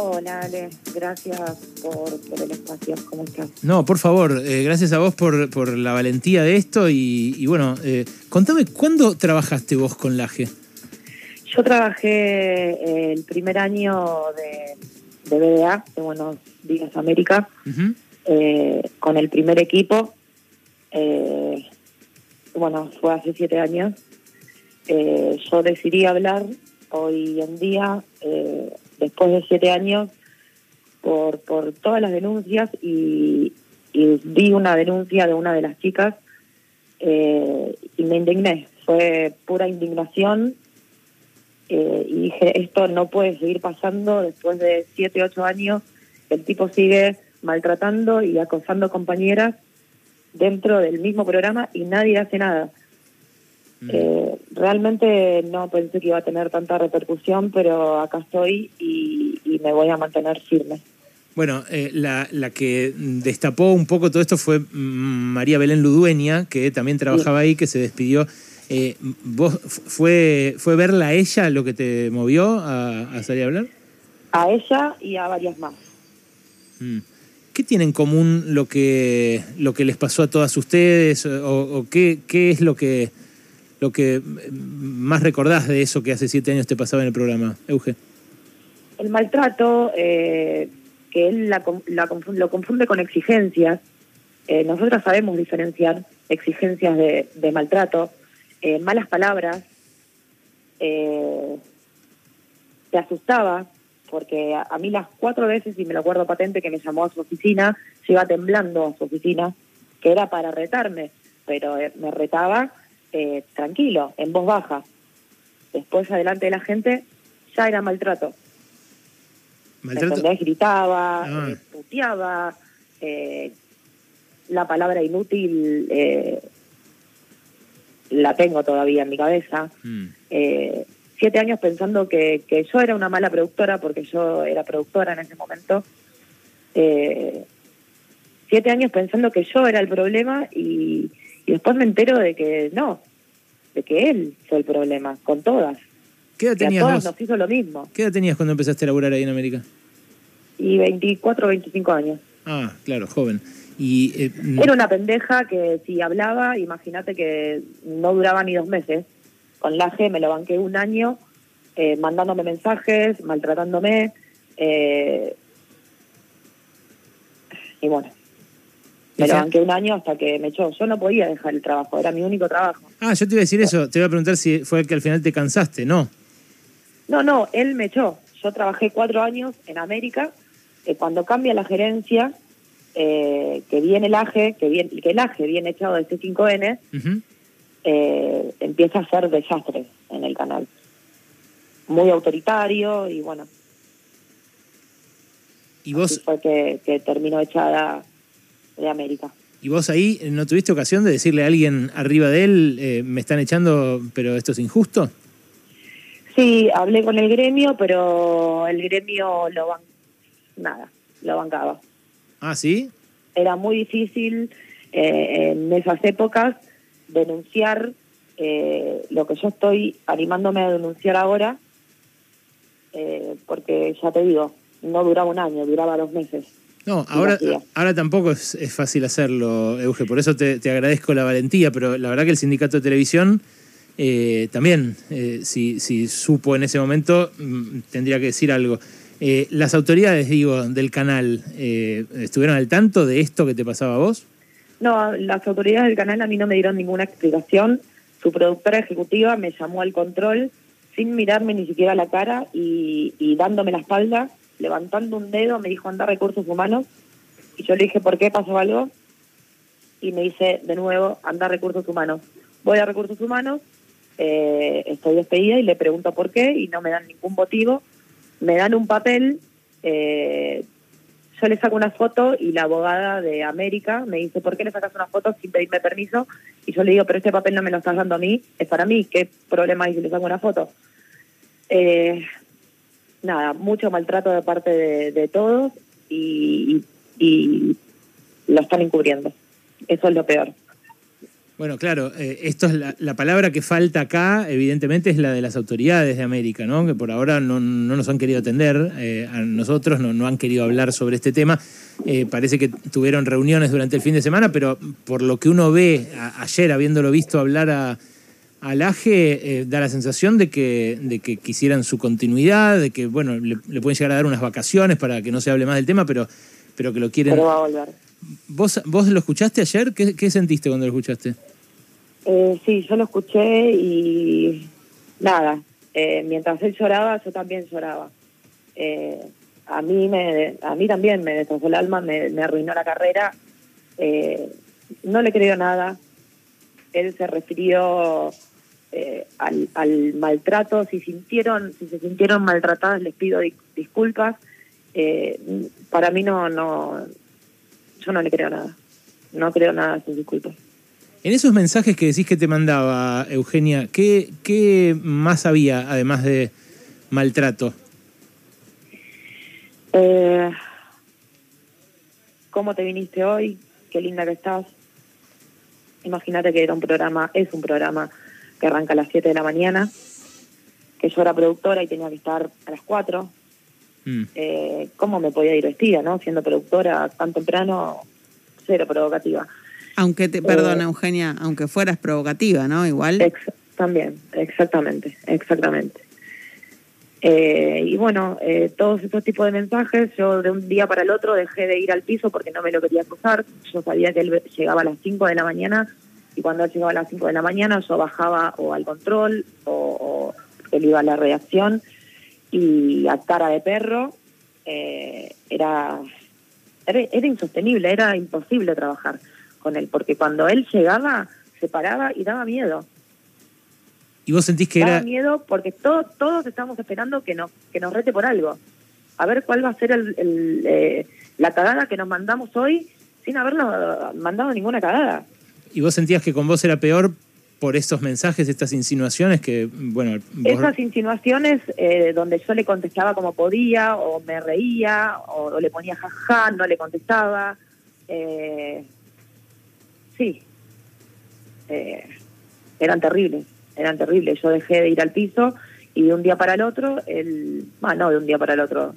Hola, Ale. Gracias por, por el espacio. ¿Cómo estás? No, por favor, eh, gracias a vos por, por la valentía de esto y, y bueno, eh, contame, ¿cuándo trabajaste vos con Laje? Yo trabajé eh, el primer año de, de BDA, de Buenos Días América, eh, con el primer equipo. Bueno, fue hace siete años. Yo decidí hablar hoy en día, después de siete años, por, por todas las denuncias y, y vi una denuncia de una de las chicas eh, y me indigné. Fue pura indignación eh, y dije, esto no puede seguir pasando después de siete, ocho años. El tipo sigue maltratando y acosando compañeras dentro del mismo programa y nadie hace nada. Mm. Eh, realmente no pensé que iba a tener tanta repercusión, pero acá estoy y, y me voy a mantener firme. Bueno, eh, la, la que destapó un poco todo esto fue mm, María Belén Ludueña, que también trabajaba ahí, que se despidió. Eh, ¿Vos fue, fue verla a ella lo que te movió a, a salir a hablar? A ella y a varias más. Mm. ¿Qué tiene en común lo que, lo que les pasó a todas ustedes? ¿O, o qué, qué es lo que, lo que más recordás de eso que hace siete años te pasaba en el programa, Euge? El maltrato, eh, que él la, la lo confunde con exigencias. Eh, nosotros sabemos diferenciar exigencias de, maltrato, eh, malas palabras. Eh, te asustaba, porque a, a mí las cuatro veces, y me lo acuerdo patente, que me llamó a su oficina, se iba temblando a su oficina, que era para retarme, pero eh, me retaba eh, tranquilo, en voz baja. Después, adelante de la gente, ya era maltrato. ¿Me ¿Maltrato? Gritaba, Ah. eh, puteaba, eh, la palabra inútil eh, la tengo todavía en mi cabeza. Mm. Eh, siete años pensando que, que yo era una mala productora, porque yo era productora en ese momento. Eh, siete años pensando que yo era el problema y, y después me entero de que no, de que él fue el problema, con todas. ¿Qué edad a tenías todas nos hizo lo mismo. ¿Qué edad tenías cuando empezaste a laburar ahí en América? Y 24 25 años. Ah, claro, joven. Y eh, mm, Era una pendeja que si hablaba, imagínate que no duraba ni dos meses. Con la G me lo banqué un año, eh, mandándome mensajes, maltratándome. eh, y bueno, me lo banqué un año hasta que me echó. Yo no podía dejar el trabajo, era mi único trabajo. Ah, yo te iba a decir eso. Te iba a preguntar si fue el que al final te cansaste. No. No, no, él me echó. Yo trabajé cuatro años en América. eh, cuando cambia la gerencia, eh, que viene el AGE, que, viene, que el AGE viene echado de C5N, Ujú. eh, empieza a ser desastre en el canal. Muy autoritario y bueno, Y así vos, fue que, que terminó echada de América. y vos ahí no tuviste ocasión de decirle a alguien arriba de él, eh, me están echando, pero esto es injusto. Sí, hablé con el gremio, pero el gremio lo ban nada, lo bancaba. Ah, sí. Era muy difícil eh, en esas épocas denunciar eh, lo que yo estoy animándome a denunciar ahora, eh, porque ya te digo, no duraba un año, duraba dos meses. No, ahora, ahora tampoco es, es fácil hacerlo, Euge. Por eso te, te agradezco la valentía, pero la verdad que el sindicato de televisión eh, también, eh, si, si supo en ese momento, mm, tendría que decir algo. Eh, las autoridades, digo, del canal, eh, ¿estuvieron al tanto de esto que te pasaba a vos? No, las autoridades del canal a mí no me dieron ninguna explicación. Su productora ejecutiva me llamó al control sin mirarme ni siquiera la cara y, y dándome la espalda, levantando un dedo, me dijo anda recursos humanos. Y yo le dije, ¿por qué pasó algo? Y me dice de nuevo, anda recursos humanos. Voy a recursos humanos, eh, estoy despedida y le pregunto por qué y no me dan ningún motivo. Me dan un papel, eh, yo le saco una foto y la abogada de América me dice, ¿por qué le sacas una foto sin pedirme permiso? Y yo le digo, pero este papel no me lo estás dando a mí, es para mí, ¿qué problema hay si le saco una foto? Eh, nada, mucho maltrato de parte de, todos y, y lo están encubriendo. Eso es lo peor. Bueno, claro, eh, esto es la, palabra que falta acá, evidentemente, es la de las autoridades de América, ¿no? Que por ahora no, nos han querido atender, eh, a nosotros no, no, han querido hablar sobre este tema. Eh, parece que tuvieron reuniones durante el fin de semana, pero por lo que uno ve ayer, habiéndolo visto hablar a, al AGE, da la sensación de que, de que quisieran su continuidad, de que, bueno, le, pueden llegar a dar unas vacaciones para que no se hable más del tema, pero, pero que lo quieren. Pero va a volver. ¿Vos, ¿Vos lo escuchaste ayer? ¿Qué, qué sentiste cuando lo escuchaste? Eh, sí, yo lo escuché y nada, eh, mientras él lloraba, yo también lloraba. Eh, a mí me, a mí también me destrozó el alma, me, arruinó la carrera. Eh, no le creo nada. Él se refirió al, al, maltrato. Si sintieron, si se sintieron maltratadas, les pido disculpas. para mí no, no, yo no le creo nada. No creo nada a sus disculpas. En esos mensajes que decís que te mandaba Eugenia, ¿qué, qué más había además de maltrato? Eh, ¿Cómo te viniste hoy? Qué linda que estás. Imagínate que era un programa, es un programa que arranca a las 7 de la mañana, que yo era productora y tenía que estar a las 4. Mm. Eh, ¿Cómo me podía ir vestida, no? Siendo productora tan temprano, cero provocativa. Aunque te, perdona, eh, Eugenia, aunque fueras provocativa, ¿no? Igual. también, exactamente, exactamente. Eh, y bueno, eh, todos estos tipos de mensajes, yo de un día para el otro dejé de ir al piso porque no me lo quería cruzar. Yo sabía que él llegaba a las 5 de la mañana y cuando él llegaba a las 5 de la mañana yo bajaba o al control o, él iba a la reacción y a cara de perro era, era insostenible, era imposible trabajar con él, porque cuando él llegaba, se paraba y daba miedo. ¿Y vos sentís que daba miedo porque todos todos estamos esperando que nos, que nos rete por algo. A ver cuál va a ser el, eh, la cagada que nos mandamos hoy sin habernos mandado ninguna cagada. ¿Y vos sentías que con vos era peor por estos mensajes, estas insinuaciones que, bueno... Esas insinuaciones eh, donde yo le contestaba como podía, o me reía, o, le ponía jaja, no le contestaba. Eh, sí, eh, eran terribles, eran terribles. Yo dejé de ir al piso y de un día para el otro, el, bueno, no de un día para el otro,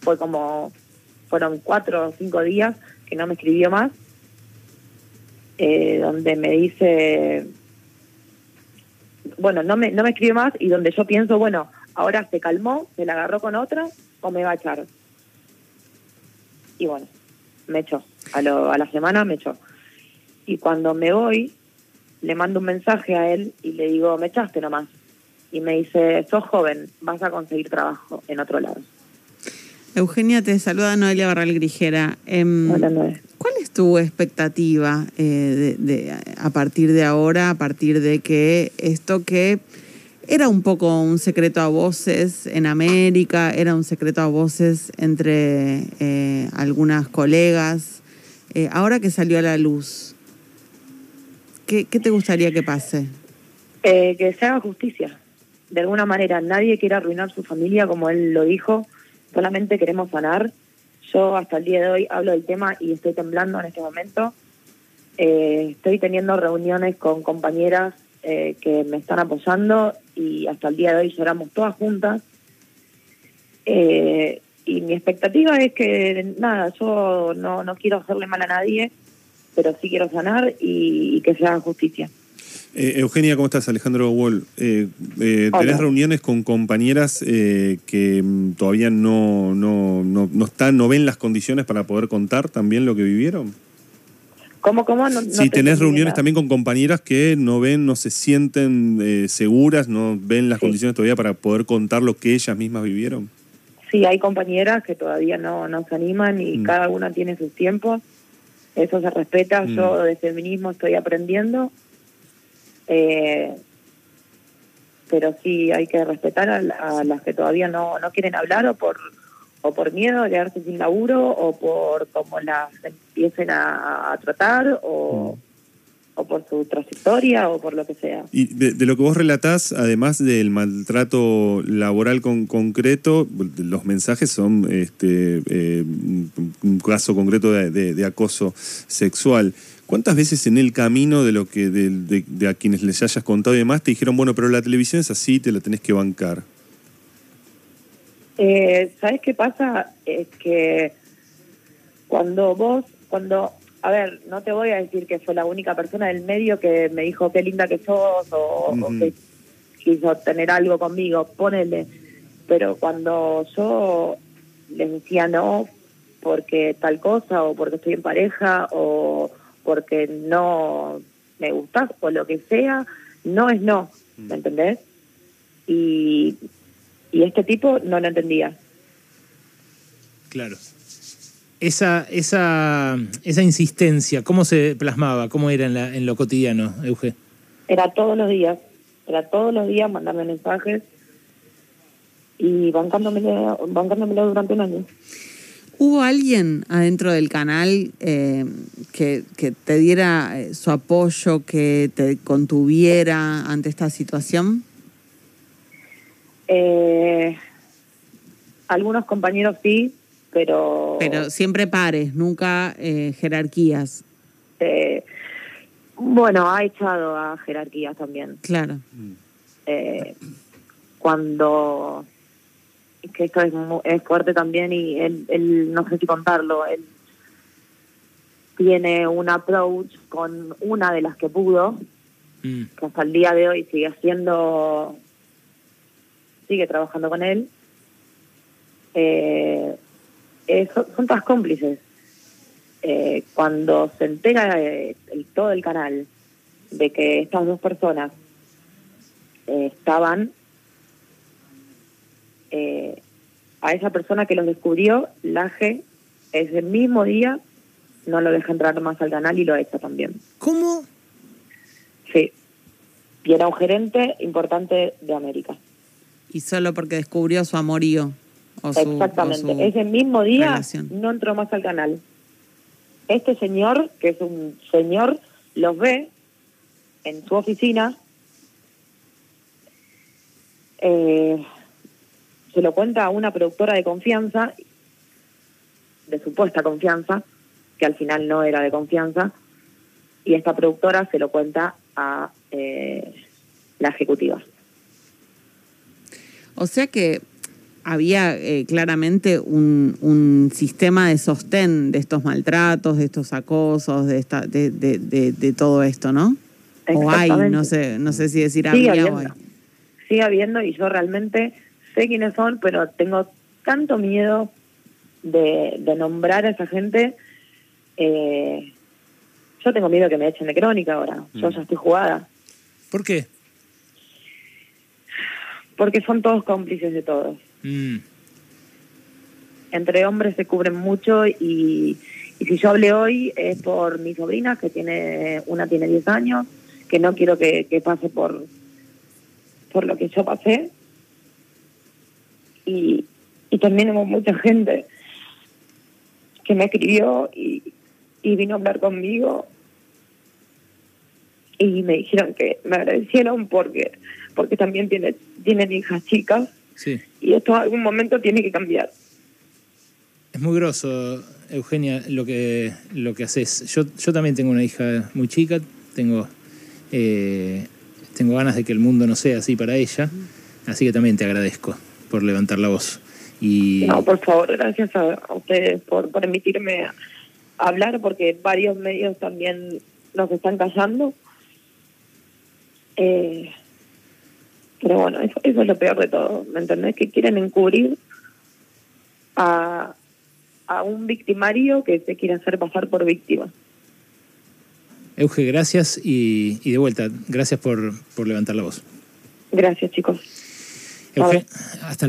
fue como, fueron cuatro o cinco días que no me escribió más, eh, donde me dice, bueno, no me, no me escribió más y donde yo pienso, bueno, ahora se calmó, se la agarró con otra o me va a echar. Y bueno, me echó. A, lo, a la semana me echó. Y cuando me voy, le mando un mensaje a él y le digo, me echaste nomás. Y me dice, sos joven, vas a conseguir trabajo en otro lado. Eugenia, te saluda Noelia Barral Grijera. Em, ¿Cuál es tu expectativa eh, de, a partir de ahora, a partir de que esto que era un poco un secreto a voces en América, era un secreto a voces entre eh, algunas colegas, eh, ahora que salió a la luz, ¿Qué, te gustaría que pase? Eh, que se haga justicia. De alguna manera, nadie quiere arruinar su familia, como él lo dijo, solamente queremos sanar. Yo hasta el día de hoy hablo del tema y estoy temblando en este momento. Eh, estoy teniendo reuniones con compañeras eh, que me están apoyando y hasta el día de hoy lloramos todas juntas. y mi expectativa es que, nada, yo no, no quiero hacerle mal a nadie, pero sí quiero sanar y, que se haga justicia. Eh, Eugenia, ¿cómo estás? Alejandro Wall. Eh, eh, ¿Tenés reuniones con compañeras eh, que mm, todavía no, no, no, no, están, no ven las condiciones para poder contar también lo que vivieron? ¿Cómo, cómo? No, si tenés reuniones también con compañeras que no ven, no se sienten seguras, no ven las condiciones todavía para poder contar lo que ellas mismas vivieron. Sí, hay compañeras que todavía no, no se animan y mm. cada una tiene sus tiempos eso se respeta, mm. yo de feminismo estoy aprendiendo, eh, pero sí hay que respetar a, las que todavía no, no quieren hablar o por o por miedo a quedarse sin laburo o por cómo las empiecen a, tratar o, o por su trayectoria o por lo que sea. Y de, lo que vos relatás, además del maltrato laboral con, concreto, los mensajes son este, eh, un caso concreto de, acoso sexual. ¿Cuántas veces en el camino de lo que de, a quienes les hayas contado y demás te dijeron, bueno, pero la televisión es así, te la tenés que bancar? Eh, ¿Sabes qué pasa? Es que cuando vos, cuando a ver, no te voy a decir que fue la única persona del medio que me dijo qué linda que sos o, que quiso tener algo conmigo, ponele. Pero cuando yo les decía no porque tal cosa o porque estoy en pareja o porque no me gustas o lo que sea, no es no, ¿me entendés? Y, y este tipo no lo entendía. Claro esa, esa, esa insistencia, ¿cómo se plasmaba? ¿Cómo era en, en lo cotidiano, Euge? Era todos los días, era todos los días mandarme mensajes y bancándomelo, bancándomelo durante un año. ¿Hubo alguien adentro del canal eh, que, que, te diera eh, su apoyo, que te contuviera ante esta situación? Eh, algunos compañeros sí, pero... Pero siempre pares, nunca eh, jerarquías. Eh, bueno, ha echado a jerarquías también. Claro. Eh, cuando... que esto es, es fuerte también y él, no sé si contarlo, él tiene un approach con una de las que pudo, mm. que hasta el día de hoy sigue haciendo, sigue trabajando con él. Eh, eh, son, todas cómplices. Eh, cuando se entera eh, todo el canal de que estas dos personas estaban, a esa persona que los descubrió, Laje, ese mismo día no lo deja entrar más al canal y lo echa también. ¿Cómo? Sí. Y era un gerente importante de América. Y solo porque descubrió su amorío. Exactamente. Ese mismo día no entró más al canal. Este señor, que es un señor, los ve en su oficina. Eh, se lo cuenta a una productora de confianza, de supuesta confianza, que al final no era de confianza, y esta productora se lo cuenta a eh, la ejecutiva. O sea que había eh, claramente un, un, sistema de sostén de estos maltratos, de estos acosos, de, esta, de, de, de, todo esto, ¿no? O hay, no sé, no sé si decir Sigue había habiendo. Sigue habiendo y yo realmente sé quiénes son, pero tengo tanto miedo de, nombrar a esa gente. Eh, yo tengo miedo que me echen de crónica ahora. Yo mm. ya estoy jugada. ¿Por qué? Porque son todos cómplices de todos. Mm. Entre hombres se cubren mucho y, si yo hablé hoy es por mi sobrina, que tiene una tiene 10 años, que no quiero que, pase por, por lo que yo pasé. Y, y también hemos mucha gente que me escribió y, y vino a hablar conmigo y me dijeron que me agradecieron porque porque también tiene, tienen hijas chicas y esto en algún momento tiene que cambiar. Es muy groso, Eugenia, lo que, lo que haces. Yo, yo también tengo una hija muy chica, tengo, eh, tengo ganas de que el mundo no sea así para ella, así que también te agradezco por levantar la voz. Y... No, por favor, gracias a, ustedes por permitirme hablar, porque varios medios también nos están callando. Eh, pero bueno, eso, eso es lo peor de todo, ¿me entendés? Que quieren encubrir a, a un victimario que se quiere hacer pasar por víctima. Euge, gracias y, y de vuelta, gracias por, por levantar la voz. Gracias, chicos. Euge, hasta